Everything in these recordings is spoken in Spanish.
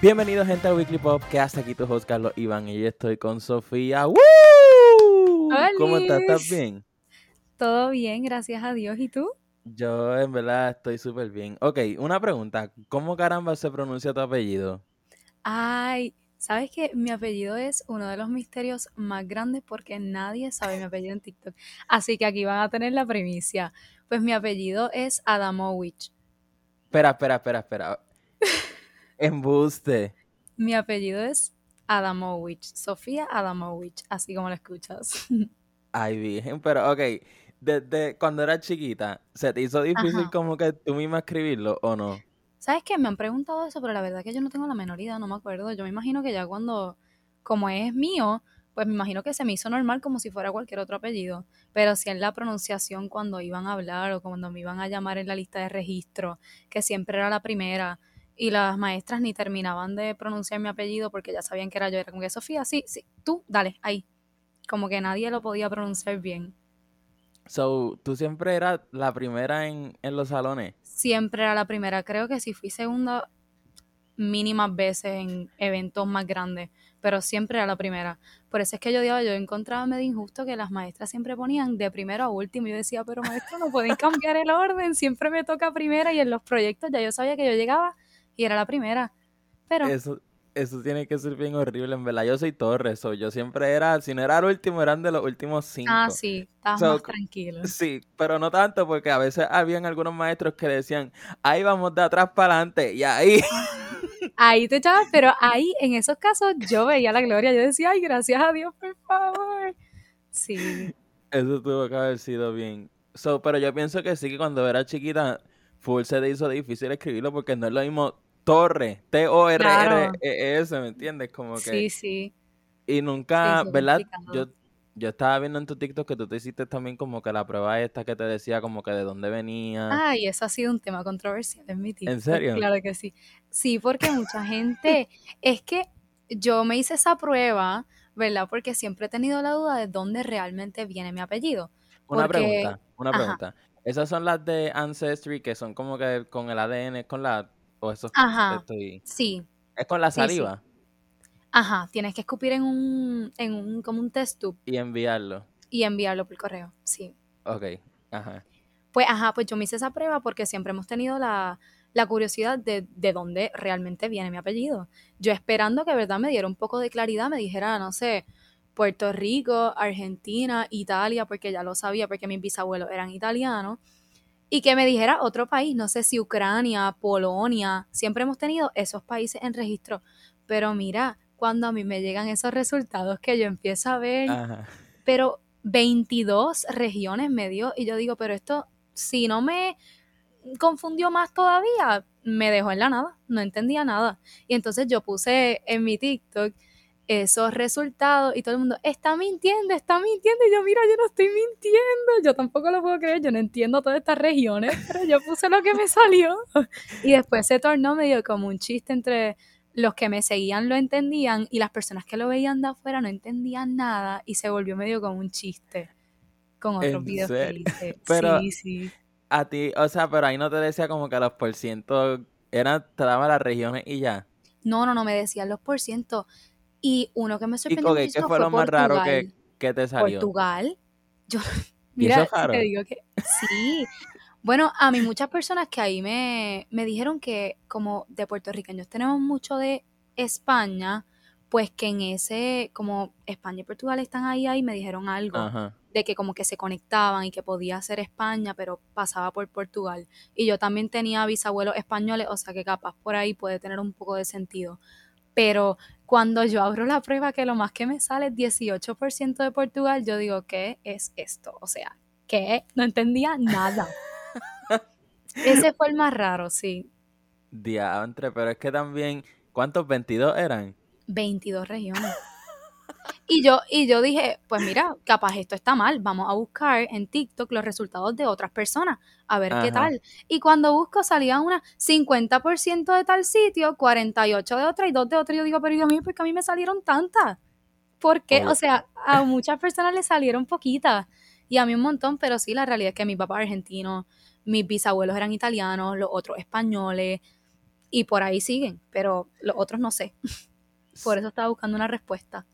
Bienvenidos gente al Weekly Pop, que hasta aquí tu host Carlos Iván y yo estoy con Sofía. ¡Woo! ¿Cómo estás? ¿Estás bien? Todo bien, gracias a Dios. ¿Y tú? Yo en verdad estoy súper bien. Ok, una pregunta. ¿Cómo caramba se pronuncia tu apellido? Ay, ¿sabes que Mi apellido es uno de los misterios más grandes porque nadie sabe mi apellido en TikTok. Así que aquí van a tener la primicia. Pues mi apellido es Adamowicz. Espera, espera, espera, espera. Embuste. Mi apellido es Adamowicz, Sofía Adamowicz, así como lo escuchas. Ay, virgen, pero ok, desde cuando eras chiquita, ¿se te hizo difícil como que tú misma escribirlo o no? ¿Sabes qué? Me han preguntado eso, pero la verdad es que yo no tengo la menor idea, no me acuerdo. Yo me imagino que ya cuando, como es mío, pues me imagino que se me hizo normal como si fuera cualquier otro apellido. Pero si en la pronunciación cuando iban a hablar o cuando me iban a llamar en la lista de registro, que siempre era la primera, y las maestras ni terminaban de pronunciar mi apellido porque ya sabían que era yo. Era como que Sofía, sí, sí, tú, dale, ahí. Como que nadie lo podía pronunciar bien. So, ¿tú siempre eras la primera en, los salones? Siempre era la primera. Creo que sí fui segunda mínimas veces en eventos más grandes, pero siempre era la primera. Por eso es que yo digo, yo encontraba medio injusto que las maestras siempre ponían de primero a último. Yo decía, pero maestro, no pueden cambiar el orden, siempre me toca primera y en los proyectos ya yo sabía que yo llegaba y era la primera. Pero... Eso, eso tiene que ser bien horrible, en verdad. Yo soy Torres, so, yo siempre era, si no era el último, eran de los últimos cinco. Ah, sí, estabas más tranquilo. Sí, pero no tanto, porque a veces habían algunos maestros que decían, ahí vamos de atrás para adelante, y ahí... Ahí te echabas, pero ahí, en esos casos, yo veía la gloria, yo decía, ay, gracias a Dios, por favor. Sí. Eso tuvo que haber sido bien. So, pero yo pienso que sí, que cuando era chiquita, full se te hizo difícil escribirlo porque no es lo mismo Torre, T-O-R-R-E-S, ¿me entiendes? Como que... Sí, sí. Y nunca, ¿verdad? Yo, yo estaba viendo en tu TikTok que tú te hiciste también como que la prueba esta que te decía como que de dónde venía. Ay, eso ha sido un tema controversial en mi TikTok. ¿En serio? Claro que sí. Sí, porque mucha gente, es que yo me hice esa prueba, ¿verdad? Porque siempre he tenido la duda de dónde realmente viene mi apellido. Una pregunta, una pregunta. Esas son las de Ancestry que son como que con el ADN, con la o eso Ajá. Sí. Es con la saliva. Ajá, tienes que escupir en un, en un, como un test tube. Y enviarlo. Y enviarlo por correo, sí. Ok, ajá. Pues, ajá, pues yo me hice esa prueba porque siempre hemos tenido la, la curiosidad de, de dónde realmente viene mi apellido. Yo esperando que, verdad, me diera un poco de claridad, me dijera, no sé, Puerto Rico, Argentina, Italia, porque ya lo sabía, porque mis bisabuelos eran italianos y que me dijera otro país, no sé si Ucrania, Polonia, siempre hemos tenido esos países en registro, pero mira, cuando a mí me llegan esos resultados que yo empiezo a ver, pero 22 regiones me dio y yo digo, pero esto, si no me confundió más todavía, me dejó en la nada, no entendía nada. Y entonces yo puse en mi TikTok esos resultados y todo el mundo está mintiendo, está mintiendo. Y yo, mira, yo no estoy mintiendo, yo tampoco lo puedo creer, yo no entiendo todas estas regiones, pero yo puse lo que me salió. Y después se tornó medio como un chiste entre los que me seguían lo entendían y las personas que lo veían de afuera no entendían nada y se volvió medio como un chiste con otros videos que hice. Pero sí, sí. A ti, o sea, pero ahí no te decía como que los por ciento eran, te daban las regiones y ya. No, no, no me decían los por ciento y uno que me sorprendió ¿Y qué fue, lo más raro que, que, te salió? Portugal. Yo, mira, te digo que sí. Bueno, a mí muchas personas que ahí me, me dijeron que como de puertorriqueños tenemos mucho de España, pues que en ese, como España y Portugal están ahí, ahí me dijeron algo de que como que se conectaban y que podía ser España, pero pasaba por Portugal. Y yo también tenía bisabuelos españoles, o sea que capaz por ahí puede tener un poco de sentido. Pero cuando yo abro la prueba, que lo más que me sale es 18% de Portugal, yo digo, ¿qué es esto? O sea, ¿qué? No entendía nada. Ese fue el más raro, sí. Diantre, pero es que también, ¿cuántos? ¿22 eran? 22 regiones. Y yo, y yo dije, pues mira, capaz esto está mal, vamos a buscar en TikTok los resultados de otras personas, a ver qué tal. Y cuando busco salía una 50% de tal sitio, 48 de otra y 2 de otra. Y yo digo, pero Dios mío, porque a mí me salieron tantas. ¿Por qué? O sea, a muchas personas le salieron poquitas y a mí un montón, pero sí, la realidad es que mi papá argentino, mis bisabuelos eran italianos, los otros españoles, y por ahí siguen, pero los otros no sé. por eso estaba buscando una respuesta.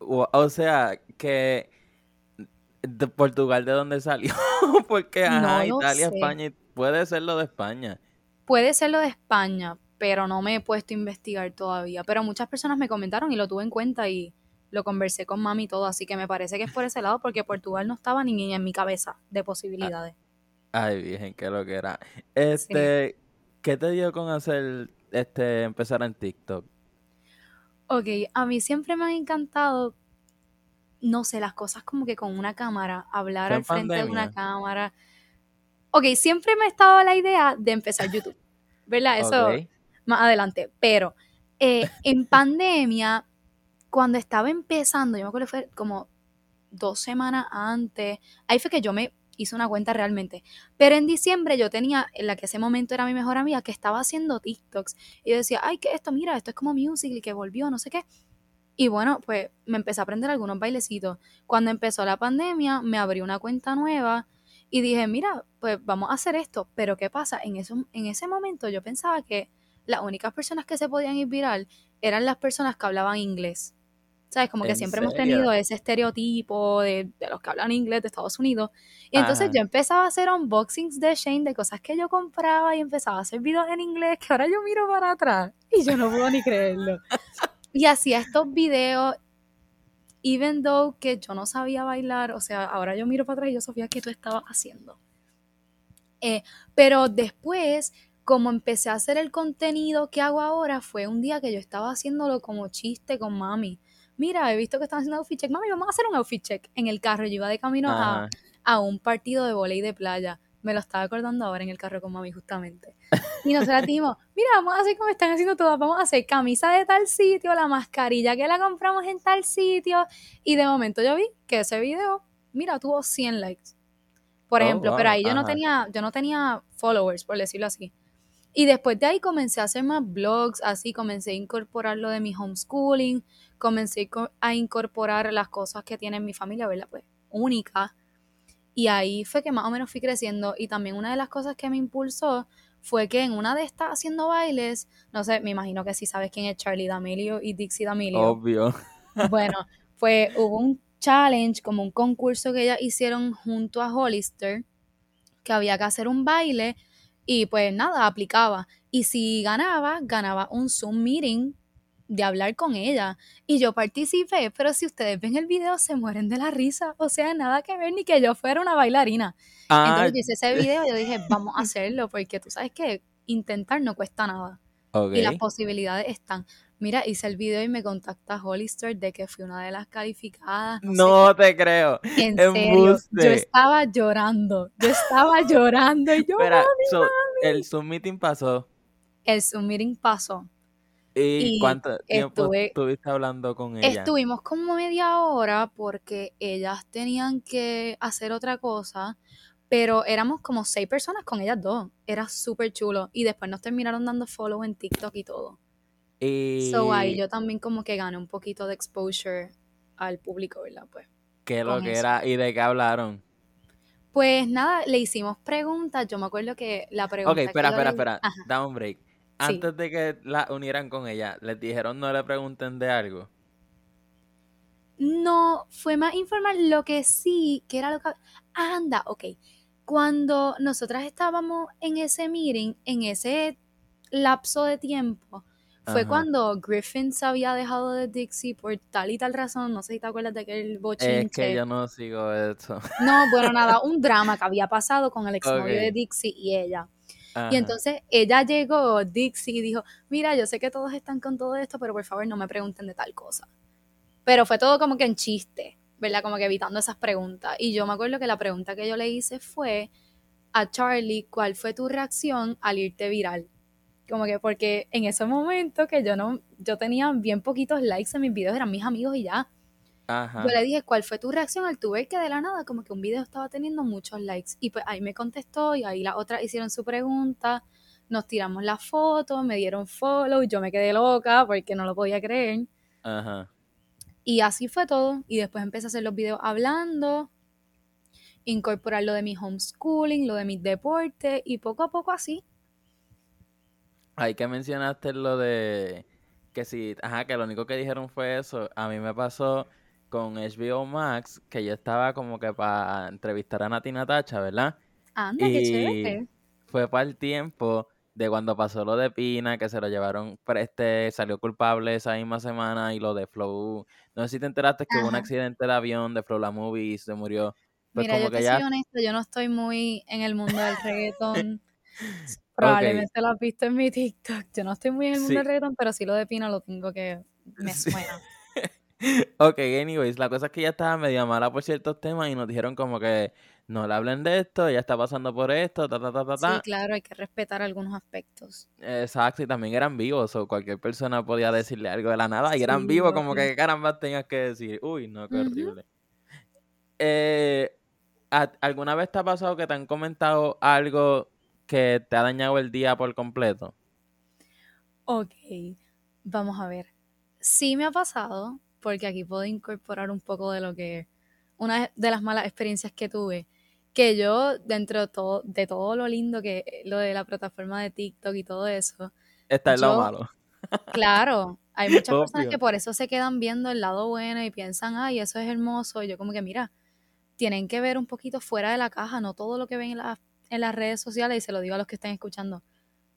O, sea, que de Portugal, ¿de dónde salió? Porque, ajá, Italia, España, puede ser lo de España. Puede ser lo de España, pero no me he puesto a investigar todavía. Pero muchas personas me comentaron y lo tuve en cuenta y lo conversé con mami y todo, así que me parece que es por ese lado porque Portugal no estaba ni en mi cabeza de posibilidades. Ay, virgen, qué lo que era. Este, ¿qué te dio con hacer, este, empezar en TikTok? Ok, a mí siempre me han encantado, no sé, las cosas como que con una cámara, hablar al frente de una cámara. Ok, siempre me ha estado la idea de empezar YouTube, ¿verdad? Eso más adelante, pero eh, en pandemia cuando estaba empezando, yo me acuerdo que fue como dos semanas antes, ahí fue que yo me hice una cuenta realmente. Pero en diciembre yo tenía, en la que ese momento era mi mejor amiga, que estaba haciendo TikToks. Y yo decía, ay, ¿qué esto? Mira, esto es como music y que volvió, no sé qué. Y bueno, pues me empecé a aprender algunos bailecitos. Cuando empezó la pandemia, me abrí una cuenta nueva y dije, mira, pues vamos a hacer esto. Pero ¿qué pasa? En, eso, en ese momento yo pensaba que las únicas personas que se podían ir viral eran las personas que hablaban inglés. ¿Sabes? Como que siempre hemos tenido ese estereotipo de, los que hablan inglés de Estados Unidos. Y entonces yo empezaba a hacer unboxings de Shane de cosas que yo compraba y empezaba a hacer videos en inglés que ahora yo miro para atrás y yo no puedo ni creerlo. Y hacía estos videos, even though que yo no sabía bailar, o sea, ahora yo miro para atrás y yo sabía que tú estabas haciendo. Eh, pero después como empecé a hacer el contenido que hago ahora, fue un día que yo estaba haciéndolo como chiste con mami mira, he visto que están haciendo outfit check, mami, vamos a hacer un outfit check en el carro. Yo iba de camino a, un partido de volei de playa. Me lo estaba acordando ahora en el carro con mami, justamente. Y nosotros dijimos, mira, vamos a hacer como están haciendo todas, vamos a hacer camisa de tal sitio, la mascarilla que la compramos en tal sitio. Y de momento yo vi que ese video, mira, tuvo 100 likes. Por oh, ejemplo, pero ahí yo no tenía, yo no tenía followers, por decirlo así. Y después de ahí comencé a hacer más blogs, así comencé a incorporar lo de mi homeschooling, comencé a incorporar las cosas que tiene mi familia, ¿verdad? Pues única. Y ahí fue que más o menos fui creciendo. Y también una de las cosas que me impulsó fue que en una de estas haciendo bailes, no sé, me imagino que sí sabes quién es Charlie D'Amelio y Dixie D'Amelio. Obvio. Bueno, pues hubo un challenge, como un concurso que ellas hicieron junto a Hollister, que había que hacer un baile y pues nada, aplicaba. Y si ganaba, ganaba un Zoom meeting de hablar con ella. Y yo participé, pero si ustedes ven el video se mueren de la risa. O sea, nada que ver ni que yo fuera una bailarina. Ah. Entonces hice ese video y yo dije, vamos a hacerlo, porque tú sabes que intentar no cuesta nada. Y las posibilidades están. Mira, hice el video y me contacta Hollister de que fui una de las calificadas. No, te creo. En serio, yo estaba llorando. Yo estaba llorando y yo, Espera, el Zoom meeting pasó. El Zoom meeting pasó. ¿Y, cuánto tiempo estuviste hablando con ella? Estuvimos como media hora porque ellas tenían que hacer otra cosa, pero éramos como seis personas con ellas dos. Era súper chulo. Y después nos terminaron dando follow en TikTok y todo. Y... So ahí yo también como que gané un poquito de exposure al público, ¿verdad? Pues. ¿Qué lo que era? ¿Y de qué hablaron? Pues nada, le hicimos preguntas. Yo me acuerdo que la pregunta. Ok, espera, espera, espera. Da un break antes de que la unieran con ella, ¿les dijeron no le pregunten de algo? No, fue más informal. Lo que sí, que era lo que... Anda, ok. Cuando nosotras estábamos en ese meeting, en ese lapso de tiempo, fue cuando Griffin se había dejado de Dixie por tal y tal razón. No sé si te acuerdas de aquel bochinche. Es que yo no sigo eso. No, bueno, nada, un drama que había pasado con el exnovio de Dixie y ella. Y entonces ella llegó, Dixie, y dijo, mira, yo sé que todos están con todo esto, pero por favor no me pregunten de tal cosa. Pero fue todo como que en chiste, ¿verdad? Como que evitando esas preguntas. Y yo me acuerdo que la pregunta que yo le hice fue a Charlie, ¿cuál fue tu reacción al irte viral? Como que porque en ese momento que yo no, yo tenía bien poquitos likes en mis videos, eran mis amigos y ya. Yo le dije, ¿cuál fue tu reacción al tu ver que de la nada como que un video estaba teniendo muchos likes? Y pues ahí me contestó y ahí las otras hicieron su pregunta, nos tiramos la foto, me dieron follow, yo me quedé loca porque no lo podía creer. Ajá. Y así fue todo. Y después empecé a hacer los videos hablando, incorporar lo de mi homeschooling, lo de mis deportes y poco a poco así. Hay que mencionaste lo de que si, ajá, que lo único que dijeron fue eso. A mí me pasó con HBO Max que yo estaba como que para entrevistar a Nati Natacha, ¿verdad? Anda, qué chévere. Fue para el tiempo de cuando pasó lo de Pina, que se lo llevaron, este, salió culpable esa misma semana, y lo de Flow. No sé si te enteraste que hubo un accidente de avión de Flow La Movie y se murió. Pues Mira, yo te soy honesta, yo no estoy muy en el mundo del reggaetón. Probablemente lo has visto en mi TikTok. Yo no estoy muy en el mundo del reggaetón, pero sí lo de Pina lo tengo que me suena. ok, anyways, la cosa es que ella estaba medio mala por ciertos temas y nos dijeron como que no le hablen de esto, ella está pasando por esto, ta, ta, ta, ta, ta. Sí, claro, hay que respetar algunos aspectos. Exacto, y también eran vivos, o cualquier persona podía decirle algo de la nada, y eran vivos, como que caramba tenías que decir, uy, no, qué horrible. Eh, ¿Alguna vez te ha pasado que te han comentado algo que te ha dañado el día por completo? Ok, vamos a ver. Sí me ha pasado, porque aquí puedo incorporar un poco de lo que, una de las malas experiencias que tuve, que yo dentro de todo, de todo lo lindo que lo de la plataforma de TikTok y todo eso. Está el lado malo. Claro, hay muchas personas que por eso se quedan viendo el lado bueno y piensan, ay, eso es hermoso. Y yo como que, mira, tienen que ver un poquito fuera de la caja, no todo lo que ven en las en las redes sociales, y se lo digo a los que están escuchando,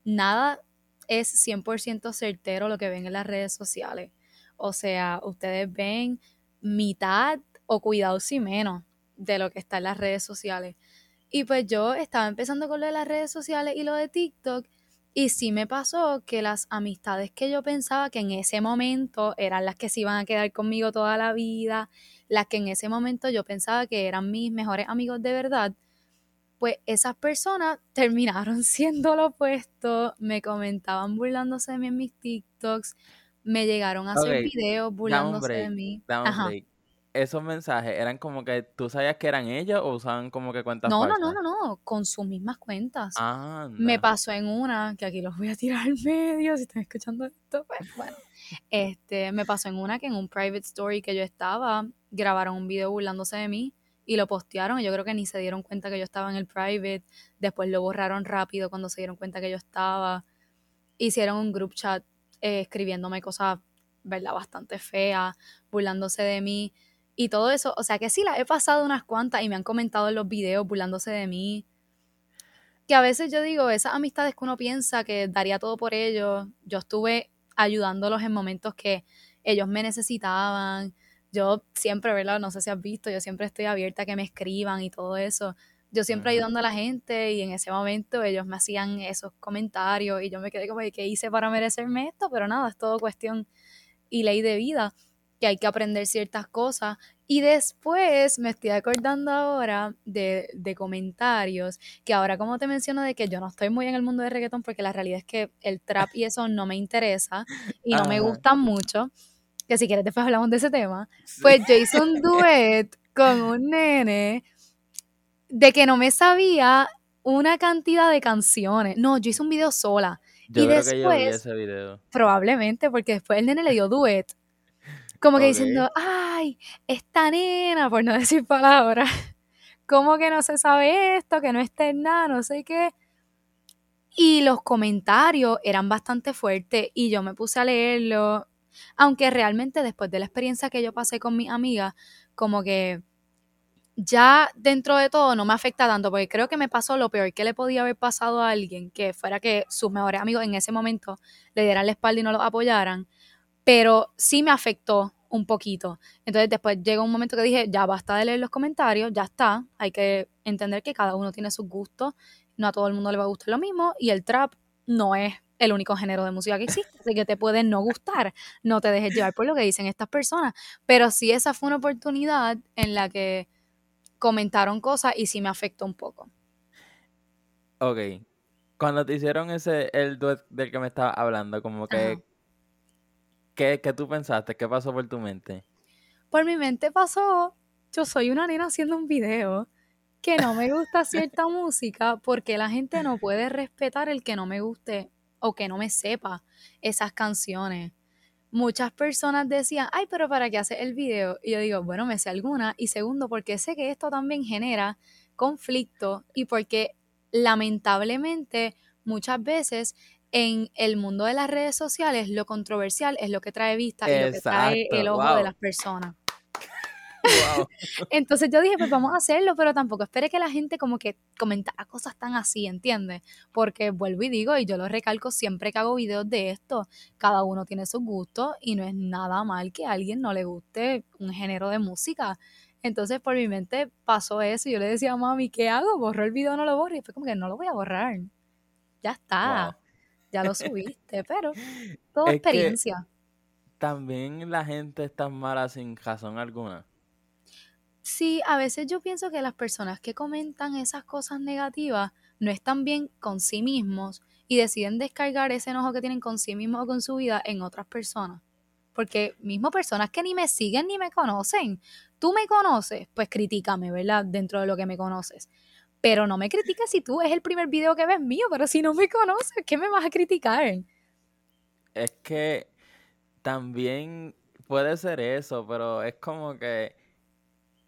nada es 100% certero lo que ven en las redes sociales. O sea, ustedes ven mitad o cuidado si menos de lo que está en las redes sociales. Y pues yo estaba empezando con lo de las redes sociales y lo de TikTok. Y sí me pasó que las amistades que yo pensaba que en ese momento eran las que se iban a quedar conmigo toda la vida, las que en ese momento yo pensaba que eran mis mejores amigos de verdad, pues esas personas terminaron siendo lo opuesto, me comentaban burlándose de mí en mis TikToks, me llegaron a hacer videos burlándose de mí. Esos mensajes eran como que tú sabías que eran ellos o usaban como que cuentas no, No, no, no, no, con sus mismas cuentas. Me pasó en una, que aquí los voy a tirar al medio, si están escuchando esto, pues bueno. Este, me pasó en una que en un private story que yo estaba, grabaron un video burlándose de mí y lo postearon y yo creo que ni se dieron cuenta que yo estaba en el private, después lo borraron rápido cuando se dieron cuenta que yo estaba, hicieron un group chat eh, escribiéndome cosas, ¿verdad? Bastante feas, burlándose de mí. Y todo eso, o sea que sí, la he pasado unas cuantas y me han comentado en los videos burlándose de mí, que a veces yo digo, esas amistades que uno piensa que daría todo por ellos, yo estuve ayudándolos en momentos que ellos me necesitaban, yo siempre, ¿verdad? No sé si has visto, yo siempre estoy abierta a que me escriban y todo eso. Yo siempre ayudando a la gente y en ese momento ellos me hacían esos comentarios y yo me quedé como, ¿qué hice para merecerme esto? Pero nada, es todo cuestión y ley de vida, que hay que aprender ciertas cosas. Y después me estoy acordando ahora de, de comentarios, que ahora como te menciono de que yo no estoy muy en el mundo de reggaetón porque la realidad es que el trap y eso no me interesa y no me gustan mucho que si quieres después hablamos de ese tema, pues yo hice un duet con un nene de que no me sabía una cantidad de canciones. No, yo hice un video sola. Yo y creo después, que yo vi ese video. Probablemente, porque después el nene le dio duet. Como que diciendo, ay, esta nena, por no decir palabras, como que no se sabe esto, que no está en nada, no sé qué. Y los comentarios eran bastante fuertes y yo me puse a leerlo aunque realmente después de la experiencia que yo pasé con mi amiga, como que ya dentro de todo no me afecta tanto, porque creo que me pasó lo peor que le podía haber pasado a alguien, que fuera que sus mejores amigos en ese momento le dieran la espalda y no lo apoyaran, pero sí me afectó un poquito. Entonces después llegó un momento que dije, ya basta de leer los comentarios, ya está, hay que entender que cada uno tiene sus gustos, no a todo el mundo le va a gustar lo mismo y el trap no es el único género de música que existe, así que te puede no gustar, no te dejes llevar por lo que dicen estas personas, pero sí esa fue una oportunidad en la que comentaron cosas y sí me afectó un poco. Ok, cuando te hicieron ese, el duet del que me estaba hablando, como que, ¿qué, ¿qué tú pensaste? ¿Qué pasó por tu mente? Por mi mente pasó, yo soy una nena haciendo un video que no me gusta cierta música porque la gente no puede respetar el que no me guste o que no me sepa esas canciones. Muchas personas decían, ay, pero ¿para qué hace el video? Y yo digo, bueno, me sé alguna. Y segundo, porque sé que esto también genera conflicto y porque lamentablemente muchas veces en el mundo de las redes sociales, lo controversial es lo que trae vista y lo que trae el ojo de las personas. Entonces yo dije, pues vamos a hacerlo, pero tampoco espere que la gente como que comentara cosas tan así, ¿entiendes? Porque vuelvo y digo, y yo lo recalco siempre que hago videos de esto, cada uno tiene sus gustos y no es nada mal que a alguien no le guste un género de música. Entonces por mi mente pasó eso y yo le decía a mami, ¿qué hago? ¿Borro el video o no lo borro? Y fue como que no lo voy a borrar. Ya está. Ya lo subiste, pero toda experiencia. también la gente está mala sin razón alguna. Sí, a veces yo pienso que las personas que comentan esas cosas negativas no están bien con sí mismos y deciden descargar ese enojo que tienen con sí mismos o con su vida en otras personas. Porque mismo personas que ni me siguen ni me conocen. Tú me conoces, pues critícame, ¿verdad? Dentro de lo que me conoces. Pero no me critiques si tú es el primer video que ves mío, pero si no me conoces, ¿qué me vas a criticar? Es que también puede ser eso, pero es como que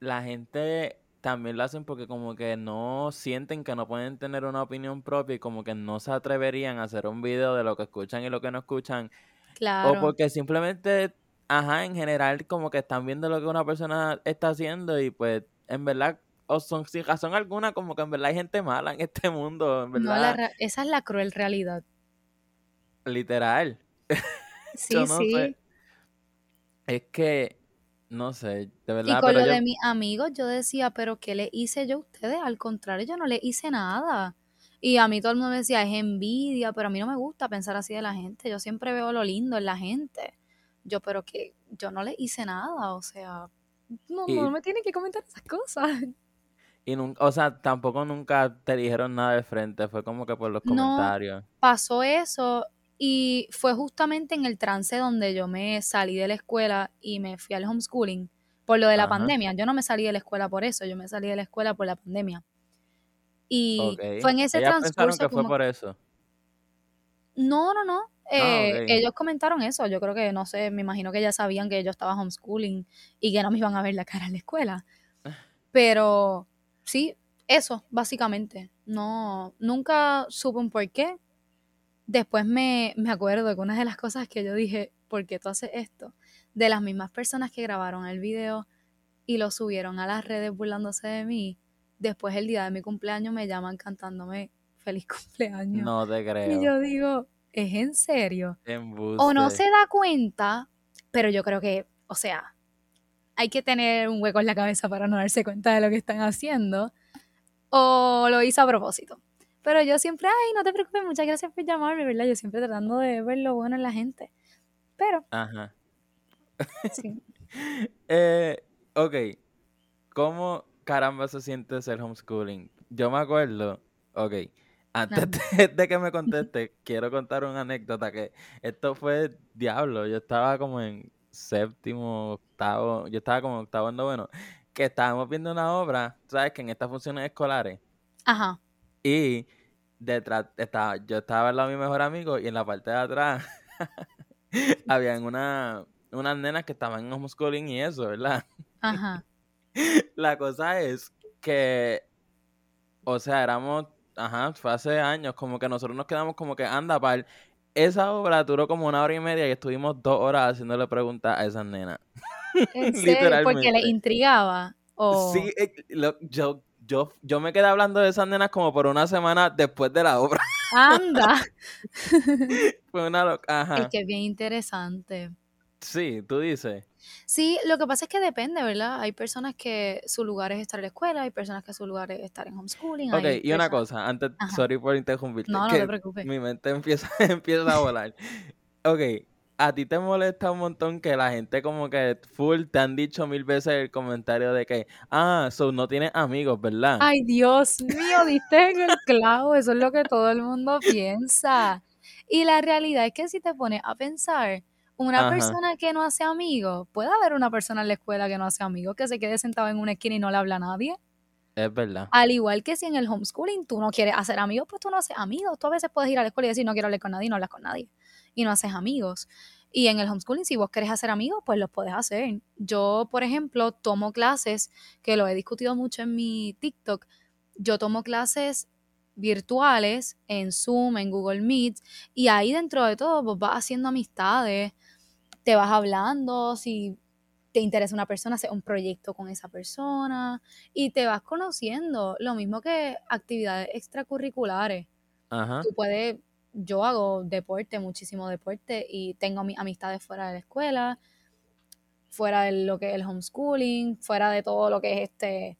la gente también lo hacen porque como que no sienten que no pueden tener una opinión propia y como que no se atreverían a hacer un video de lo que escuchan y lo que no escuchan. Claro. O porque simplemente, ajá, en general como que están viendo lo que una persona está haciendo y pues en verdad, o son sin razón alguna, como que en verdad hay gente mala en este mundo, en verdad. No, esa es la cruel realidad. Literal. Sí, sí. Es que no sé, de verdad. Y con lo de mis amigos, yo decía, pero ¿qué le hice yo a ustedes? Al contrario, yo no le hice nada. Y a mí todo el mundo me decía, es envidia, pero a mí no me gusta pensar así de la gente. Yo siempre veo lo lindo en la gente. Yo, pero que yo no le hice nada, o sea, no, no me tienen que comentar esas cosas. Y nunca, o sea, tampoco nunca te dijeron nada de frente, fue como que por los comentarios. pasó eso y fue justamente en el trance donde yo me salí de la escuela y me fui al homeschooling por lo de la pandemia. Yo no me salí de la escuela por eso, yo me salí de la escuela por la pandemia. Y fue en ese ¿Ellas transcurso. que fue por eso? No, no, no. Ah, eh, ellos comentaron eso. Yo creo que, no sé, me imagino que ya sabían que yo estaba homeschooling y que no me iban a ver la cara en la escuela. Pero sí, eso, básicamente. No, nunca supe un por qué. Después me, me acuerdo que una de las cosas que yo dije, ¿por qué tú haces esto? De las mismas personas que grabaron el video y lo subieron a las redes burlándose de mí, después el día de mi cumpleaños me llaman cantándome feliz cumpleaños. No te creo. Y yo digo, ¿es en serio? O no se da cuenta, pero yo creo que, o sea, hay que tener un hueco en la cabeza para no darse cuenta de lo que están haciendo. O lo hizo a propósito. Pero yo siempre, ay, no te preocupes, muchas gracias por llamarme, ¿verdad? Yo siempre tratando de ver lo bueno en la gente. Pero. Ajá. Sí. eh, ok. ¿Cómo caramba se siente ser homeschooling? Yo me acuerdo, ok. Antes de, que me conteste, quiero contar una anécdota que esto fue diablo. Yo estaba como en séptimo, octavo, yo estaba como octavo en noveno, que estábamos viendo una obra, ¿sabes? Que en estas funciones escolares. Ajá. Y detrás estaba, yo estaba al lado de mi mejor amigo y en la parte de atrás habían una, unas nenas que estaban en homeschooling y eso, ¿verdad? Ajá. La cosa es que, o sea, éramos, ajá, fue hace años, como que nosotros nos quedamos como que, anda, pal, esa obra duró como una hora y media y estuvimos dos horas haciéndole preguntas a esas nenas. ¿En Porque le intrigaba. Sí, eh, yo yo, yo me quedé hablando de esas nenas como por una semana después de la obra. Anda. Fue una loca. Ajá. Es que es bien interesante. Sí, tú dices. Sí, lo que pasa es que depende, ¿verdad? Hay personas que su lugar es estar en la escuela, hay personas que su lugar es estar en homeschooling. Ok, y una cosa, antes, sorry por interrumpirte. No, no te preocupes. Mi mente empieza, empieza a volar. Ok, a ti te molesta un montón que la gente como que full te han dicho mil veces el comentario de que, ah, so no tienes amigos, ¿verdad? Ay, Dios mío, diste en el clavo, eso es lo que todo el mundo piensa. Y la realidad es que si te pones a pensar, una persona que no hace amigos, puede haber una persona en la escuela que no hace amigos, que se quede sentado en una esquina y no le habla a nadie. Es verdad. Al igual que si en el homeschooling tú no quieres hacer amigos, pues tú no haces amigos. Tú a veces puedes ir a la escuela y decir, no quiero hablar con nadie y no hablas con nadie y no haces amigos. Y en el homeschooling, si vos querés hacer amigos, pues los podés hacer. Yo, por ejemplo, tomo clases, que lo he discutido mucho en mi TikTok, yo tomo clases virtuales, en Zoom, en Google Meet, y ahí dentro de todo vos vas haciendo amistades, te vas hablando, si te interesa una persona, haces un proyecto con esa persona y te vas conociendo, lo mismo que actividades extracurriculares. Ajá. Tú puedes, yo hago deporte, muchísimo deporte y tengo mis amistades fuera de la escuela, fuera de lo que es el homeschooling, fuera de todo lo que es este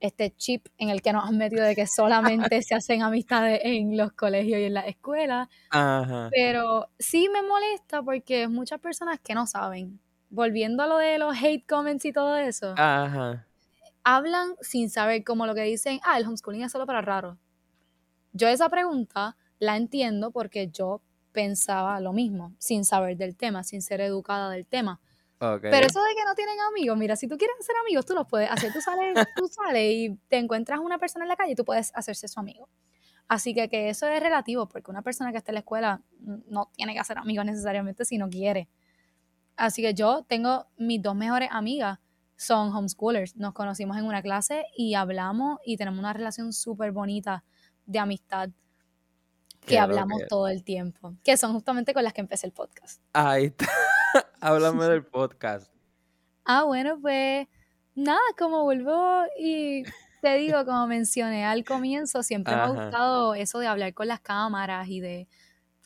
este chip en el que nos han metido de que solamente se hacen amistades en los colegios y en las escuelas. Ajá. Pero sí me molesta porque muchas personas que no saben. Volviendo a lo de los hate comments y todo eso, Ajá. hablan sin saber como lo que dicen, ah, el homeschooling es solo para raros. Yo esa pregunta la entiendo porque yo pensaba lo mismo, sin saber del tema, sin ser educada del tema. Ok. Pero eso de que no tienen amigos, mira, si tú quieres hacer amigos, tú los puedes hacer. Tú sales, tú sales y te encuentras una persona en la calle y tú puedes hacerse su amigo. Así que que eso es relativo, porque una persona que está en la escuela no tiene que hacer amigos necesariamente si no quiere. Así que yo tengo mis dos mejores amigas, son homeschoolers. Nos conocimos en una clase y hablamos y tenemos una relación súper bonita de amistad que hablamos que- todo el tiempo, que son justamente con las que empecé el podcast. Ahí está. Háblame del podcast. Ah, bueno, pues nada, como vuelvo y te digo, como mencioné al comienzo, siempre me ha gustado eso de hablar con las cámaras y de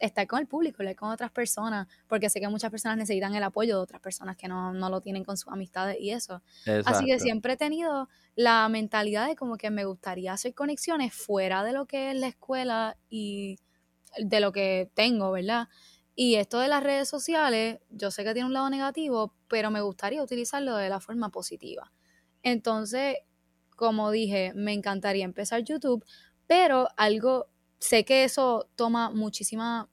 estar con el público, hablar con otras personas, porque sé que muchas personas necesitan el apoyo de otras personas que no, no lo tienen con sus amistades y eso. Así que siempre he tenido la mentalidad de como que me gustaría hacer conexiones fuera de lo que es la escuela y de lo que tengo, ¿verdad? Y esto de las redes sociales, yo sé que tiene un lado negativo, pero me gustaría utilizarlo de la forma positiva. Entonces, como dije, me encantaría empezar YouTube, pero algo, sé que eso toma muchísima,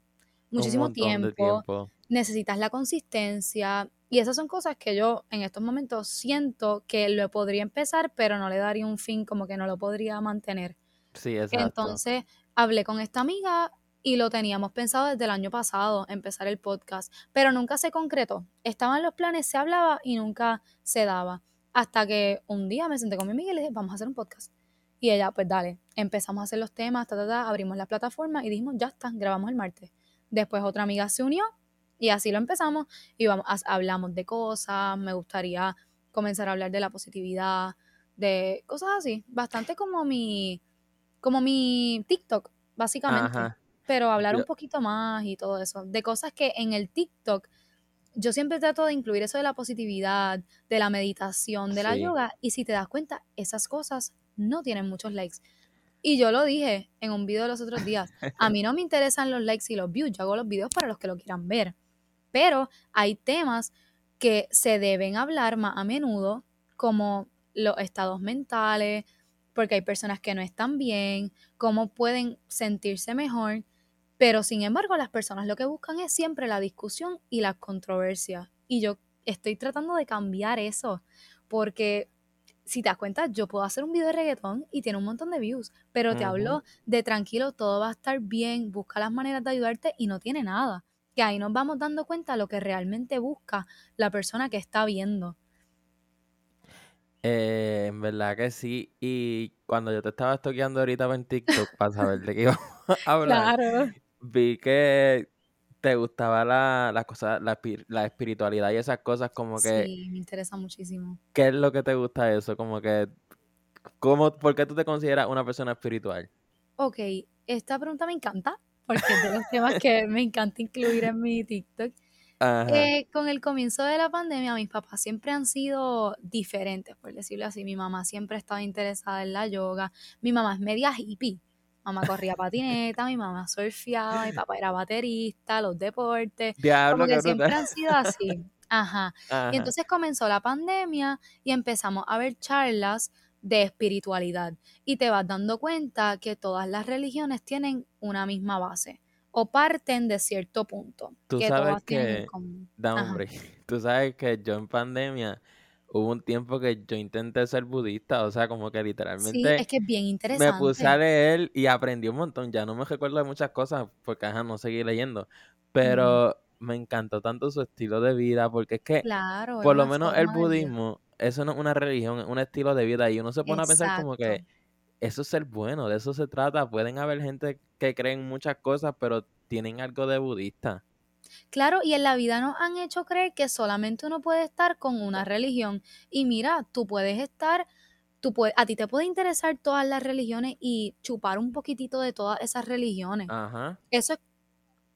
muchísimo tiempo, tiempo. necesitas la consistencia y esas son cosas que yo en estos momentos siento que lo podría empezar, pero no le daría un fin, como que no lo podría mantener. Sí, exacto. Entonces hablé con esta amiga y lo teníamos pensado desde el año pasado, empezar el podcast, pero nunca se concretó. Estaban los planes, se hablaba y nunca se daba. Hasta que un día me senté con mi amiga y le dije, vamos a hacer un podcast. Y ella, pues dale, empezamos a hacer los temas, ta, ta, ta, abrimos la plataforma y dijimos, ya está, grabamos el martes. Después otra amiga se unió y así lo empezamos y vamos, hablamos de cosas, me gustaría comenzar a hablar de la positividad, de cosas así, bastante como mi, como mi TikTok, básicamente. Pero hablar un poquito más y todo eso, de cosas que en el TikTok yo siempre trato de incluir eso de la positividad, de la meditación, de la yoga, y si te das cuenta, esas cosas no tienen muchos likes. Y yo lo dije en un video los otros días, a mí no me interesan los likes y los views, yo hago los videos para los que lo quieran ver, pero hay temas que se deben hablar más a menudo, como los estados mentales, porque hay personas que no están bien, cómo pueden sentirse mejor, pero sin embargo las personas lo que buscan es siempre la discusión y la controversia. Y yo estoy tratando de cambiar eso, porque si te das cuenta, yo puedo hacer un video de reggaetón y tiene un montón de views, pero te hablo de tranquilo, todo va a estar bien, busca las maneras de ayudarte y no tiene nada. Que ahí nos vamos dando cuenta de lo que realmente busca la persona que está viendo. Eh, en verdad que sí. Y cuando yo te estaba estoqueando ahorita en TikTok para saber de qué íbamos a hablar, Claro. Vi que te gustaba la, la cosa, la, espi- la espiritualidad y esas cosas, como que, Sí, me interesa muchísimo. ¿qué es lo que te gusta de eso? Como que, ¿cómo, ¿por qué tú te consideras una persona espiritual? Ok, esta pregunta me encanta, porque es de los temas que me encanta incluir en mi TikTok. Eh, con el comienzo de la pandemia, mis papás siempre han sido diferentes, por decirlo así. Mi mamá siempre estaba interesada en la yoga. Mi mamá es media hippie. Mamá corría patineta, mi mamá surfeaba, mi papá era baterista, los deportes. Diablo, Como que siempre brutal. han sido así. Ajá. Y entonces comenzó la pandemia y empezamos a ver charlas de espiritualidad. Y te vas dando cuenta que todas las religiones tienen una misma base o parten de cierto punto. Tú que sabes todas tienen en que, común. da Ajá. tú sabes que yo en pandemia hubo un tiempo que yo intenté ser budista, o sea, como que Sí, literalmente es que es bien me puse a leer y aprendí un montón. Ya no me recuerdo de muchas cosas porque, ajá, no seguí leyendo. Pero me encantó tanto su estilo de vida porque es que, Claro, por lo menos el budismo, eso no es una religión, es un estilo de vida y uno se pone a pensar como que eso es ser bueno, de eso se trata. Pueden haber gente que creen muchas cosas, pero tienen algo de budista. Claro, y en la vida nos han hecho creer que solamente uno puede estar con una religión. Y mira, tú puedes estar, tú puedes, a ti te puede interesar todas las religiones y chupar un poquitito de todas esas religiones. Ajá. Eso es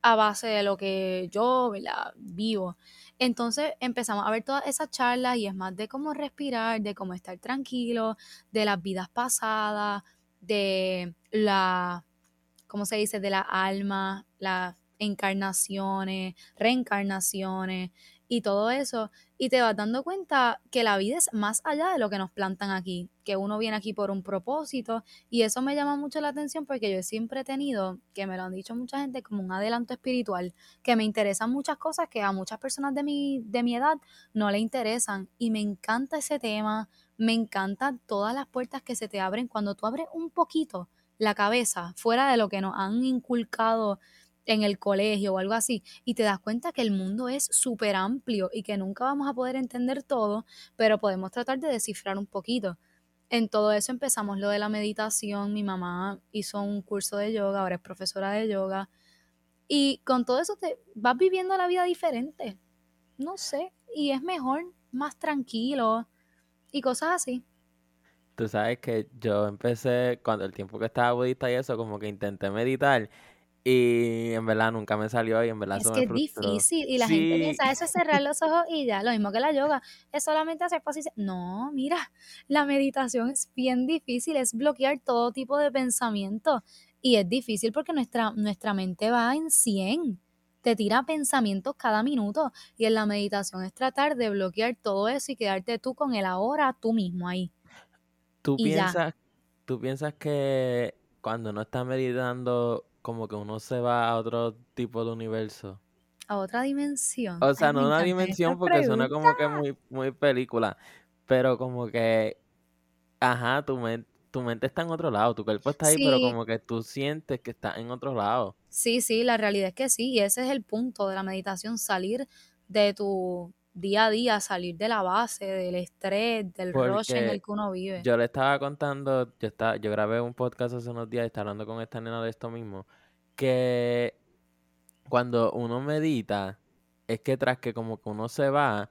a base de lo que yo vivo. Entonces empezamos a ver todas esas charlas y es más de cómo respirar, de cómo estar tranquilo, de las vidas pasadas, de la, ¿cómo se dice? De la alma, la encarnaciones, reencarnaciones y todo eso. Y te vas dando cuenta que la vida es más allá de lo que nos plantan aquí, que uno viene aquí por un propósito. Y eso me llama mucho la atención porque yo siempre he tenido, que me lo han dicho mucha gente, como un adelanto espiritual, que me interesan muchas cosas que a muchas personas de mi, de mi edad no le interesan. Y me encanta ese tema, me encantan todas las puertas que se te abren cuando tú abres un poquito la cabeza fuera de lo que nos han inculcado en el colegio o algo así, y te das cuenta que el mundo es súper amplio y que nunca vamos a poder entender todo, pero podemos tratar de descifrar un poquito. En todo eso empezamos lo de la meditación, mi mamá hizo un curso de yoga, ahora es profesora de yoga, y con todo eso te vas viviendo la vida diferente, no sé, y es mejor, más tranquilo y cosas así. Tú sabes que yo empecé, cuando el tiempo que estaba budista y eso, como que intenté meditar y en verdad nunca me salió y en verdad es que es difícil y la gente piensa eso es cerrar los ojos y ya, lo mismo que la yoga, es solamente hacer posiciones. No, mira, la meditación es bien difícil, es bloquear todo tipo de pensamiento y es difícil porque nuestra, nuestra mente va en 100, te tira pensamientos cada minuto y en la meditación es tratar de bloquear todo eso y quedarte tú con el ahora, tú mismo ahí. ¿Tú, piensas, ¿tú piensas que cuando no estás meditando como que uno se va a otro tipo de universo. A otra dimensión. O sea, no una dimensión porque suena como que muy, muy película, pero como que, ajá, tu, tu mente está en otro lado, tu cuerpo está ahí, pero como que tú sientes que está en otro lado. Sí, sí, la realidad es que sí, y ese es el punto de la meditación, salir de tu día a día, salir de la base, del estrés, del rush en el que uno vive. Yo le estaba contando, yo estaba, yo grabé un podcast hace unos días y estaba hablando con esta nena de esto mismo, que cuando uno medita, es que tras que como que uno se va,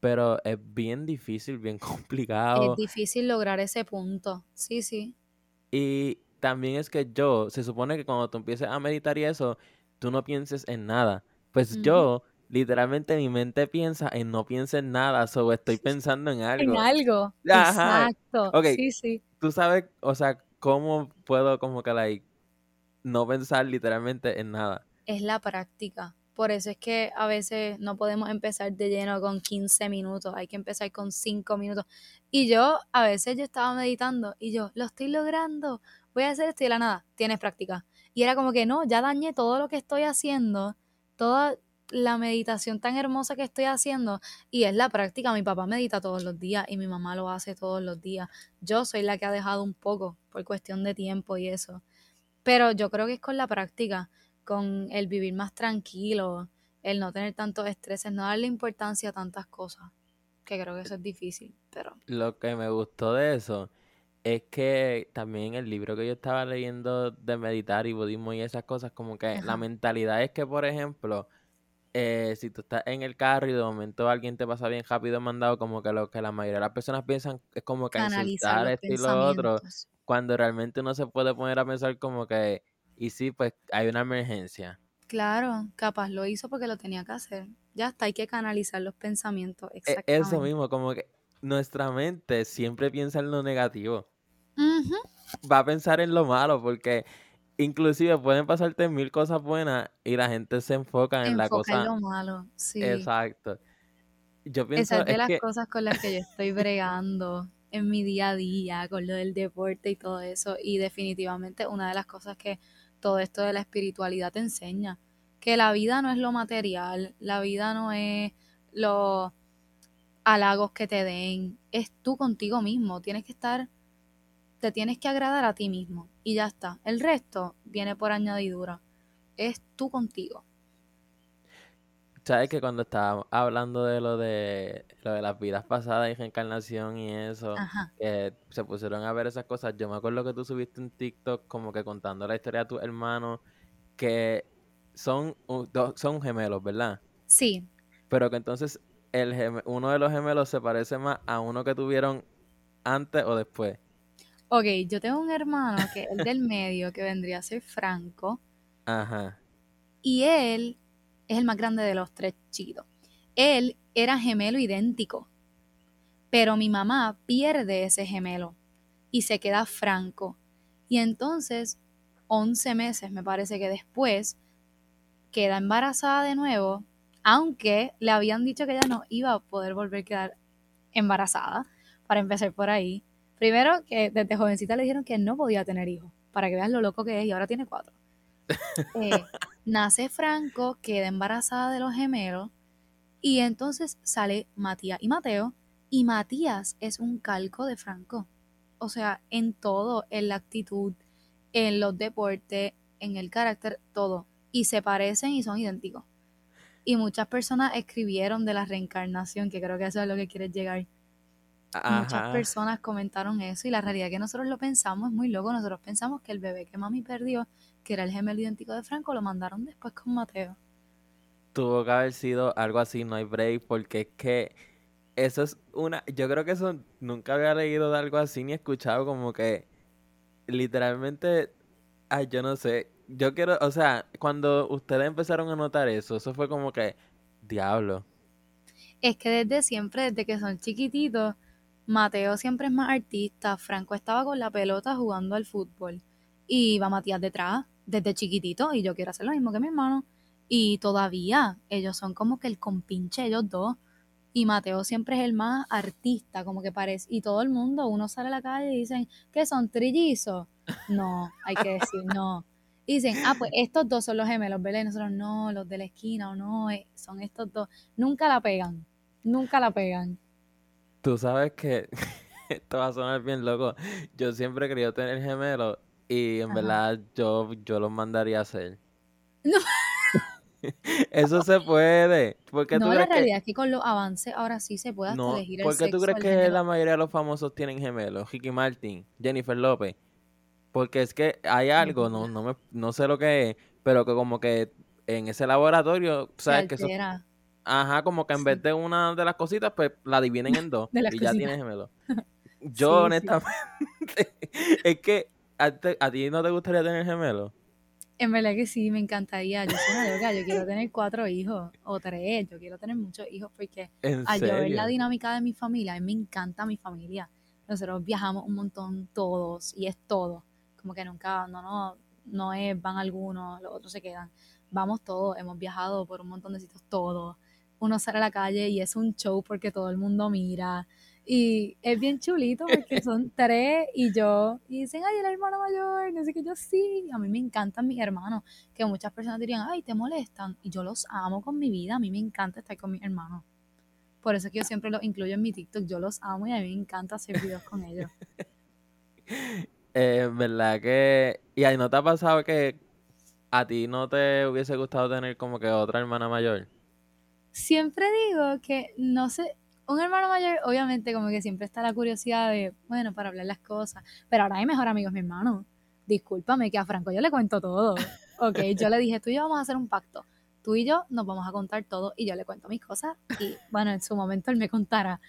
pero es bien difícil, bien complicado. Es difícil lograr ese punto, sí, sí. Y también es que yo, se supone que cuando tú empieces a meditar y eso, tú no pienses en nada. Pues yo literalmente mi mente piensa en no piensa en nada, solo estoy pensando en algo. En algo. Exacto. Sí, sí. Tú sabes, o sea, cómo puedo como que like, no pensar literalmente en nada. Es la práctica. Por eso es que a veces no podemos empezar de lleno con 15 minutos, hay que empezar con 5 minutos. Y yo, a veces yo estaba meditando y yo, lo estoy logrando, voy a hacer esto y de la nada, tienes práctica. Y era como que no, ya dañé todo lo que estoy haciendo, toda, la meditación tan hermosa que estoy haciendo y es la práctica. Mi papá medita todos los días y mi mamá lo hace todos los días. Yo soy la que ha dejado un poco por cuestión de tiempo y eso. Pero yo creo que es con la práctica, con el vivir más tranquilo, el no tener tantos estreses, no darle importancia a tantas cosas, que creo que eso es difícil, pero... Lo que me gustó de eso es que también el libro que yo estaba leyendo de meditar y budismo y esas cosas, como que la mentalidad es que, por ejemplo, eh, si tú estás en el carro y de momento alguien te pasa bien rápido mandado, como que lo que la mayoría de las personas piensan es como que insultar esto y lo otro, cuando realmente uno se puede poner a pensar como que, y sí, pues hay una emergencia. Claro, capaz lo hizo porque lo tenía que hacer. Ya está, hay que canalizar los pensamientos. E, exactamente. Eso mismo, como que nuestra mente siempre piensa en lo negativo. Va a pensar en lo malo porque inclusive pueden pasarte mil cosas buenas y la gente se enfoca en la cosa. En lo malo, sí. Exacto. Yo pienso, Esa es de las cosas con las que yo estoy bregando en mi día a día, con lo del deporte y todo eso. Y definitivamente una de las cosas que todo esto de la espiritualidad te enseña, que la vida no es lo material, la vida no es los halagos que te den, es tú contigo mismo, tienes que estar te tienes que agradar a ti mismo y ya está. El resto viene por añadidura. Es tú contigo. sabes que cuando estábamos hablando de lo de lo de las vidas pasadas y reencarnación y eso, se pusieron a ver esas cosas, yo me acuerdo que tú subiste un TikTok como que contando la historia de tus hermanos que son, son gemelos, ¿verdad? Sí. Pero que entonces el uno de los gemelos se parece más a uno que tuvieron antes o después. Ok, yo tengo un hermano que es el del medio, que vendría a ser Franco. Ajá. Y él es el más grande de los tres chiquitos. Él era gemelo idéntico. Pero mi mamá pierde ese gemelo y se queda Franco. Y entonces, 11 meses me parece que después, queda embarazada de nuevo, aunque le habían dicho que ella no iba a poder volver a quedar embarazada, para empezar por ahí. Primero, que desde jovencita le dijeron que no podía tener hijos, para que vean lo loco que es, y ahora tiene cuatro. Eh, nace Franco, queda embarazada de los gemelos, y entonces sale Matías y Mateo, y Matías es un calco de Franco. O sea, en todo, en la actitud, en los deportes, en el carácter, todo. Y se parecen y son idénticos. Y muchas personas escribieron de la reencarnación, que creo que eso es lo que quieres llegar. Muchas personas comentaron eso y la realidad que nosotros lo pensamos es muy loco. Nosotros pensamos que el bebé que mami perdió, que era el gemelo idéntico de Franco, lo mandaron después con Mateo. Tuvo que haber sido algo así, no hay break, porque es que eso es una... Yo creo que eso nunca había leído de algo así ni escuchado como que literalmente... Ay, yo no sé. Yo quiero, o sea, cuando ustedes empezaron a notar eso, eso fue como que, diablo. Es que desde siempre, desde que son chiquititos, Mateo siempre es más artista, Franco estaba con la pelota jugando al fútbol y va Matías detrás desde chiquitito y yo quiero hacer lo mismo que mi hermano y todavía ellos son como que el compinche ellos dos y Mateo siempre es el más artista, como que parece y todo el mundo, uno sale a la calle y dicen que son trillizos. No, hay que decir no. dicen, ah, pues estos dos son los gemelos, ¿verdad? Y nosotros no, los de la esquina o no, eh, son estos dos. Nunca la pegan, nunca la pegan. Tú sabes que esto va a sonar bien loco. Yo siempre he querido tener gemelos y en verdad yo, yo los mandaría a hacer. No. Eso se puede. Porque no, la realidad es que con los avances ahora sí se puede hasta elegir el ¿Por qué tú crees que la mayoría de los famosos tienen gemelos? Ricky Martin, Jennifer López. Porque es que hay algo, no, no, me, no sé lo que es, pero que como que en ese laboratorio, ¿sabes? Que eso, Ajá, como que en vez de una de las cositas, pues la dividen en dos y ya tienes gemelo. Yo, honestamente, es que ¿a, ti no te gustaría tener gemelo. En verdad que sí, me encantaría. Yo soy una loca, yo quiero tener cuatro hijos o tres, yo quiero tener muchos hijos porque al yo ver la dinámica de mi familia, a mí me encanta mi familia. Nosotros viajamos un montón todos y es todo. Como que nunca, no, no, no es, van algunos, los otros se quedan. Vamos todos, hemos viajado por un montón de sitios todos uno sale a la calle y es un show porque todo el mundo mira. Y es bien chulito porque son tres y yo, y dicen, ay, el hermano mayor, no sé qué, yo sí. A mí me encantan mis hermanos, que muchas personas dirían, ay, te molestan. Y yo los amo con mi vida, a mí me encanta estar con mis hermanos. Por eso es que yo siempre los incluyo en mi TikTok, yo los amo y a mí me encanta hacer videos con ellos. Eh, ¿Verdad que... ¿Y ahí no te ha pasado que a ti no te hubiese gustado tener como que otra hermana mayor? Siempre digo que no sé, un hermano mayor, obviamente, como que siempre está la curiosidad de, bueno, para hablar las cosas, pero ahora mi mejor amigo es mi hermano. Discúlpame que a Franco yo le cuento todo. Ok, yo le dije, tú y yo vamos a hacer un pacto. Tú y yo nos vamos a contar todo y yo le cuento mis cosas y bueno, en su momento él me contará.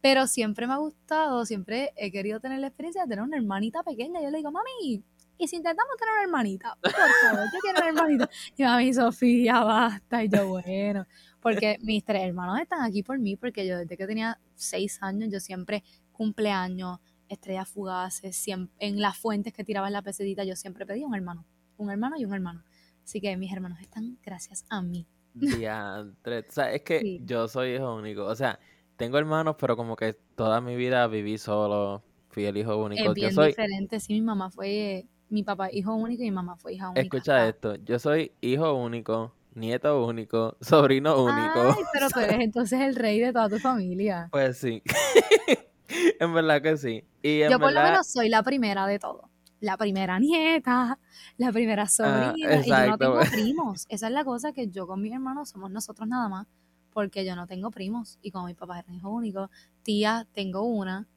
Pero siempre me ha gustado, siempre he querido tener la experiencia de tener una hermanita pequeña. Yo le digo, mami, ¿y si intentamos tener una hermanita? Por favor, yo quiero una hermanita. Y mami, Sofía, basta. Y yo, bueno, porque mis tres hermanos están aquí por mí, porque yo desde que tenía seis años, yo siempre cumpleaños, estrellas fugaces, siempre, en las fuentes que tiraban la pesedita, yo siempre pedía un hermano, un hermano y un hermano. Así que mis hermanos están gracias a mí. Diantre. O sea, es que yo soy hijo único. O sea, tengo hermanos, pero como que toda mi vida viví solo, fui el hijo único. Es bien diferente, sí, mi mamá fue, mi papá hijo único y mi mamá fue hija única. Escucha esto, yo soy hijo único, nieto único, sobrino único. Ay, pero tú eres entonces el rey de toda tu familia. Pues sí. en verdad que sí. Yo por lo menos soy la primera de todo. la primera nieta, la primera Ah, sobrina, y yo no tengo primos. Esa es la cosa que yo con mis hermanos somos nosotros nada más, porque yo no tengo primos. Y como mi papá era hijo único, tía tengo una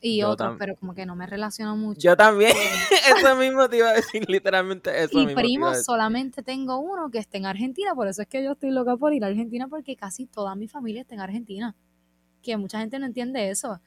y Yo otros, pero como que no me relaciono mucho. Yo también. eso mismo te iba a decir, literalmente eso Y mismo. decir. solamente tengo uno que está en Argentina, por eso es que yo estoy loca por ir a Argentina porque casi toda mi familia está en Argentina. Que mucha gente no entiende eso.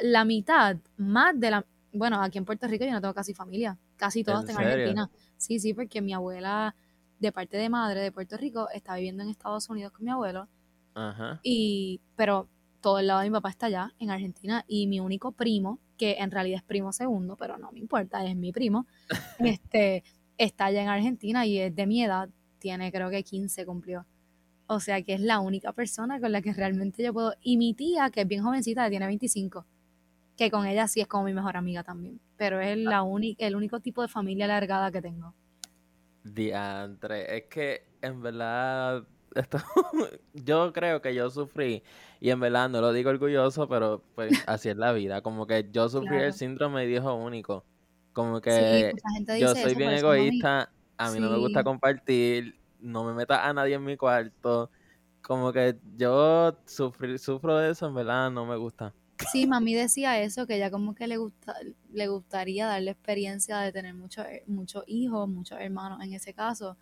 La mitad, más de la... Bueno, aquí en Puerto Rico yo no tengo casi familia. Casi todos ¿En están en serio? Argentina. Sí, sí, porque mi abuela, de parte de madre de Puerto Rico, está viviendo en Estados Unidos con mi abuelo. Ajá. Y, pero todo el lado de mi papá está allá, en Argentina, y mi único primo, que en realidad es primo segundo, pero no me importa, es mi primo, este, está allá en Argentina y es de mi edad, tiene creo que 15 cumplió. O sea que es la única persona con la que realmente yo puedo. Y mi tía, que es bien jovencita, que tiene 25, que con ella sí es como mi mejor amiga también. Pero es la uni- el único tipo de familia alargada que tengo. Diantre, es que en verdad esto, yo creo que yo sufrí y en verdad no lo digo orgulloso, pero pues así es la vida, como que yo sufrí el síndrome de hijo único, como que yo soy eso, bien egoísta, a mí no me gusta compartir, no me metas a nadie en mi cuarto, como que yo sufrí, sufro de eso, en verdad no me gusta. Sí, mami decía eso, que ella como que le gusta, le gustaría darle experiencia de tener muchos muchos hijos, muchos hermanos en ese caso,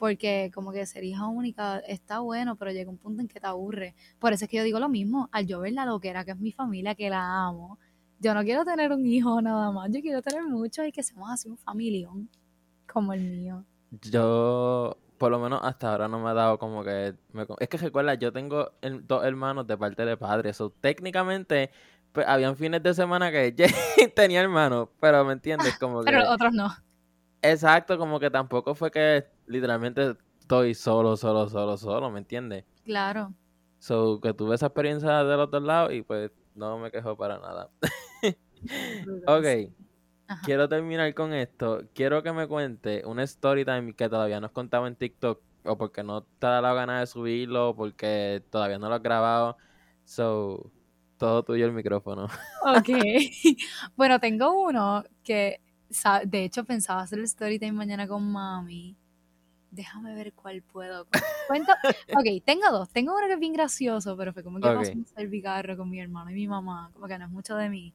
porque como que ser hija única está bueno, pero llega un punto en que te aburre. Por eso es que yo digo lo mismo, al yo ver la loquera que es mi familia, que la amo, yo no quiero tener un hijo nada más, yo quiero tener muchos y que seamos así un familión como el mío. Yo, por lo menos hasta ahora no me ha dado como que... me es que recuerda, yo tengo el- dos hermanos de parte de padre. So, técnicamente, pues, habían fines de semana que tenía hermanos, pero ¿me entiendes? Como Pero que... los otros no. Exacto, como que tampoco fue que literalmente estoy solo, solo, solo, solo, ¿me entiendes? Claro. So, que tuve esa experiencia de los dos lados y pues no me quejo para nada. Ok, Ajá. quiero terminar con esto. Quiero que me cuente un story time que todavía no has contado en TikTok, o porque no te da la gana de subirlo, o porque todavía no lo has grabado. So, todo tuyo el micrófono. Ok. Bueno, tengo uno que, de hecho, pensaba hacer el story time mañana con mami. Déjame ver cuál puedo. cu- Cuenta. Ok, tengo dos. Tengo uno que es bien gracioso, pero fue como que pasó Ok. un servicarro con mi hermano y mi mamá. Como que no es mucho de mí.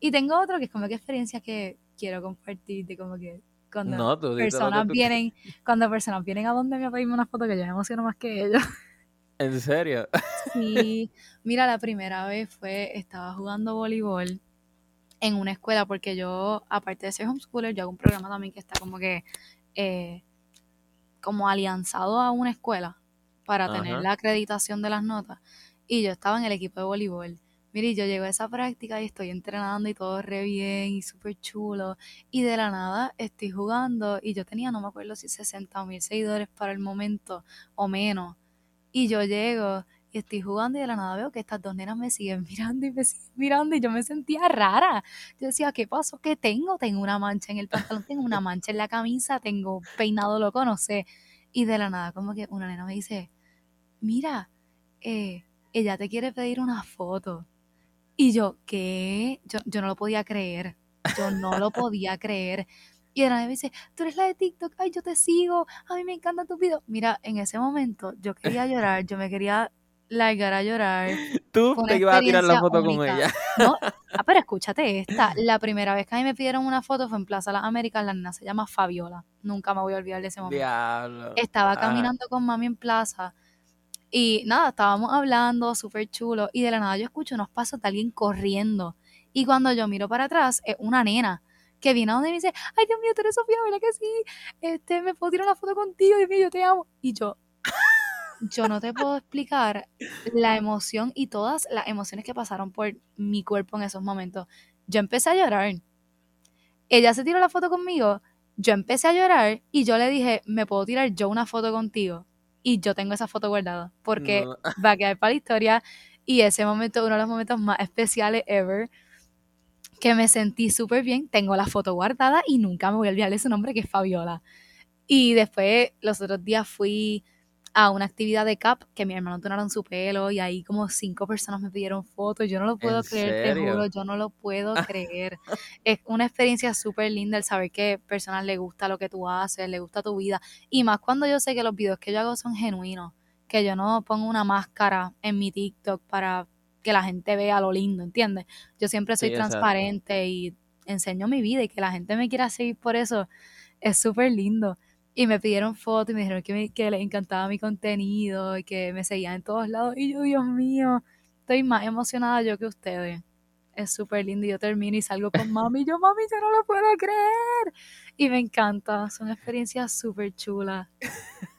Y tengo otro que es como que experiencias que quiero compartir de como que cuando No, tú personas tú vienen, cuando personas vienen a donde me a pedirme una foto que yo me emociono más que ellos. ¿En serio? Sí, mira, la primera vez fue, estaba jugando voleibol en una escuela, porque yo, aparte de ser homeschooler, yo hago un programa también que está como que, eh, como alianzado a una escuela para tener la acreditación de las notas. Y yo estaba en el equipo de voleibol. Mire, yo llego a esa práctica y estoy entrenando y todo re bien y súper chulo. Y de la nada estoy jugando y yo tenía, no me acuerdo si 60 mil seguidores para el momento o menos. Y yo llego y estoy jugando y de la nada veo que estas dos nenas me siguen mirando y me siguen mirando y yo me sentía rara. Yo decía, ¿qué pasó? ¿Qué tengo? Tengo una mancha en el pantalón, tengo una mancha en la camisa, tengo peinado loco, no sé. Y de la nada como que una nena me dice, mira, eh, ella te quiere pedir una foto. Y yo, ¿qué? Yo, yo no lo podía creer. Yo no lo podía creer. Y de la nada me dice, tú eres la de TikTok, ay, yo te sigo, a mí me encantan tus videos. Mira, en ese momento yo quería llorar, yo me quería largar a llorar. Tú te ibas a tirar la foto con ella. No, ah, pero escúchate esta. La primera vez que a mí me pidieron una foto fue en Plaza Las Américas, la nena se llama Fabiola. Nunca me voy a olvidar de ese momento Diablo. estaba Ajá. caminando con mami en plaza y nada, estábamos hablando súper chulo y de la nada yo escucho unos pasos de alguien corriendo y cuando yo miro para atrás es una nena que viene a donde me dice, ay Dios mío, tú eres Sofía, ¿verdad que sí? Este, me puedo tirar una foto contigo, Dios mío, yo te amo. Y yo, yo no te puedo explicar la emoción y todas las emociones que pasaron por mi cuerpo en esos momentos. Yo empecé a llorar. Ella se tiró la foto conmigo, yo empecé a llorar y yo le dije, ¿me puedo tirar yo una foto contigo? Y yo tengo esa foto guardada porque No. va a quedar para la historia y ese momento uno de los momentos más especiales ever que me sentí súper bien, tengo la foto guardada y nunca me voy a olvidar de su nombre que es Fabiola. Y después los otros días fui a una actividad de CAP que mi hermano donaron su pelo y ahí como cinco personas me pidieron fotos. Yo no lo puedo creer, te juro, yo no lo puedo creer. es una experiencia súper linda el saber que personas le gusta lo que tú haces, le gusta tu vida. Y más cuando yo sé que los videos que yo hago son genuinos, que yo no pongo una máscara en mi TikTok para que la gente vea lo lindo, ¿entiendes? Yo siempre soy transparente y enseño mi vida y que la gente me quiera seguir por eso es súper lindo. Y me pidieron fotos y me dijeron que, que les encantaba mi contenido y que me seguían en todos lados. Y yo, Dios mío, estoy más emocionada yo que ustedes. Es súper lindo. Y yo termino y salgo con mami. Y yo, mami, yo no lo puedo creer. Y me encanta. Son experiencias súper chulas.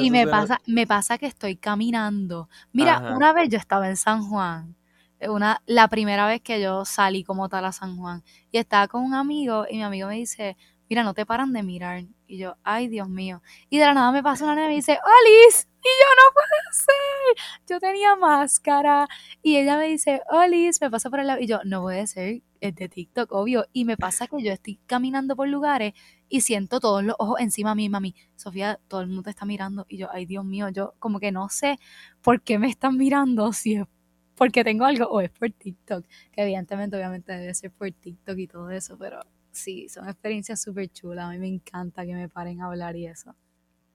y me pasa, me pasa que estoy caminando. Mira, una vez yo estaba en San Juan. Una, la primera vez que yo salí como tal a San Juan. Y estaba con un amigo y mi amigo me dice, mira, no te paran de mirar. Y yo, ay, Dios mío. Y de la nada me pasa una nena y me dice, Olis. Y yo, no puede ser. Yo tenía máscara. Y ella me dice, Olis, me pasa por el lado. Y yo, no puede ser. Es de TikTok, obvio. Y me pasa que yo estoy caminando por lugares y siento todos los ojos encima de mí, mami. Sofía, todo el mundo te está mirando. Y yo, ay, Dios mío, yo como que no sé por qué me están mirando, si es porque tengo algo o es por TikTok. Que evidentemente, obviamente debe ser por TikTok y todo eso, pero sí, son experiencias súper chulas. A mí me encanta que me paren a hablar y eso.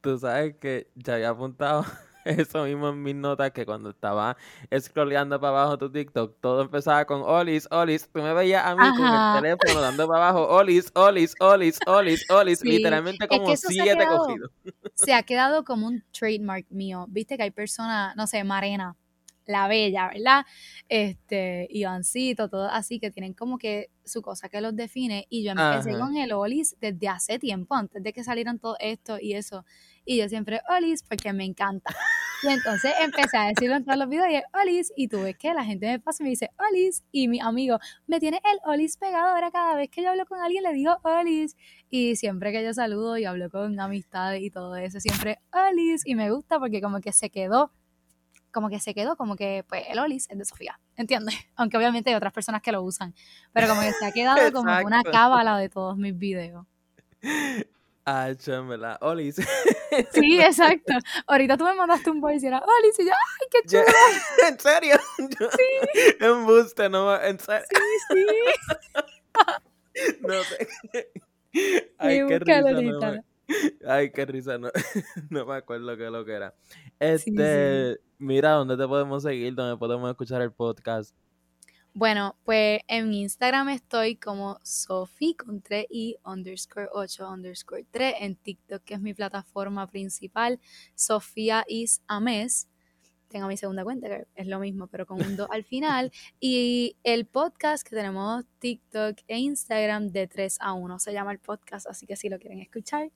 Tú sabes que ya había apuntado eso mismo en mis notas, que cuando estaba scrolleando para abajo tu TikTok, todo empezaba con Olis, Olis. Tú me veías a mí con el teléfono dando para abajo Olis, Olis, Olis, Olis, Olis. literalmente como siete cogidos. Se ha quedado como un trademark mío. Viste que hay personas, no sé, Marena la bella, ¿verdad? Este, Ivancito, todo así, que tienen como que su cosa que los define. Y yo empecé con el Olis desde hace tiempo, antes de que salieran todo esto y eso. Y yo siempre Olis porque me encanta. Y entonces empecé a decirlo en todos los videos y Olis. Y tú ves que la gente me pasa y me dice Olis. Y mi amigo me tiene el Olis pegado. Ahora cada vez que yo hablo con alguien le digo Olis. Y siempre que yo saludo y hablo con amistades y todo eso, siempre Olis. Y me gusta porque como que se quedó como que se quedó como que, pues, el Olis es de Sofía, ¿entiendes? Aunque obviamente hay otras personas que lo usan, pero como que se ha quedado como una cábala de todos mis videos. Ah, chamela, Olis. Sí, exacto. Ahorita tú me mandaste un voice y era Olis y yo, ¡ay, qué chulo! ¿En serio? sí. En buste, no, en serio. Sí, sí. no sé. Ay, qué risa, Ay, qué risa, no, no me acuerdo qué lo que era. Este, mira, ¿dónde te podemos seguir? ¿Dónde podemos escuchar el podcast? Bueno, pues en Instagram estoy como Sofi con 3 y underscore 8 underscore 3. En TikTok, que es mi plataforma principal, Sofía is Ames. Tengo mi segunda cuenta, que es lo mismo, pero con un 2 al final. Y el podcast que tenemos TikTok e Instagram de 3 a 1 se llama el podcast, así que si lo quieren escuchar,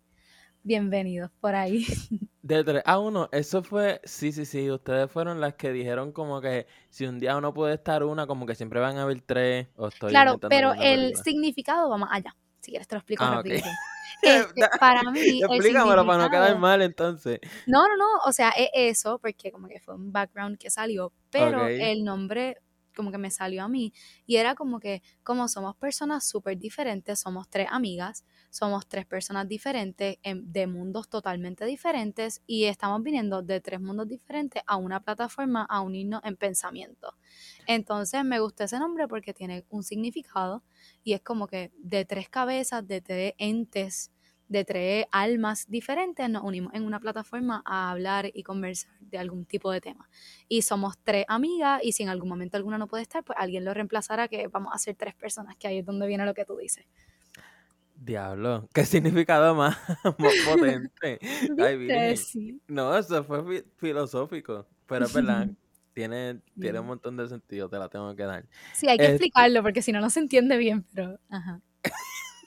bienvenidos por ahí. De 3 a 1, eso fue, sí, sí, sí, ustedes fueron las que dijeron como que si un día uno puede estar una, como que siempre van a haber tres. O estoy claro, pero el significado va más allá. Si quieres te lo explico ah, este, para mí. Explícamelo para no quedar mal entonces. No, no, no. O sea, es eso, porque como que fue un background que salió. Pero el nombre como que me salió a mí. Y era como que, como somos personas súper diferentes, somos tres amigas somos tres personas diferentes de mundos totalmente diferentes y estamos viniendo de tres mundos diferentes a una plataforma a unirnos en pensamiento. Entonces me gusta ese nombre porque tiene un significado y es como que de tres cabezas, de tres entes, de tres almas diferentes nos unimos en una plataforma a hablar y conversar de algún tipo de tema. Y somos tres amigas y si en algún momento alguna no puede estar, pues alguien lo reemplazará que vamos a ser tres personas, que ahí es donde viene lo que tú dices. Diablo, qué significado más, potente. No, eso fue filosófico, pero es verdad, tiene, tiene un montón de sentido, te la tengo que dar. Sí, hay que este explicarlo porque si no, no se entiende bien, pero... Ajá.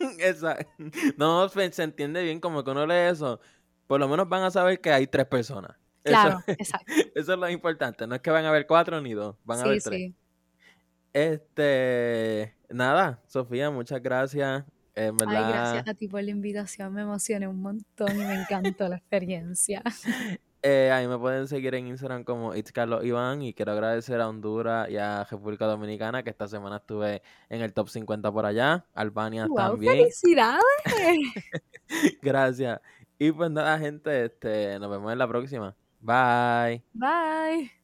Exacto. No, se entiende bien como que uno lee eso, por lo menos van a saber que hay tres personas. Claro, exacto. Eso es lo importante, no es que van a haber cuatro ni dos, van a haber tres. Sí. Este, nada, Sofía, muchas gracias. Ay, gracias a ti por la invitación, me emocioné un montón y me encantó la experiencia. Eh, ahí me pueden seguir en Instagram como It's Carlos Iván y quiero agradecer a Honduras y a República Dominicana que esta semana estuve en el top 50 por allá, Albania también. ¡Felicidades! Gracias. Y pues nada, gente, este, nos vemos en la próxima. Bye. Bye.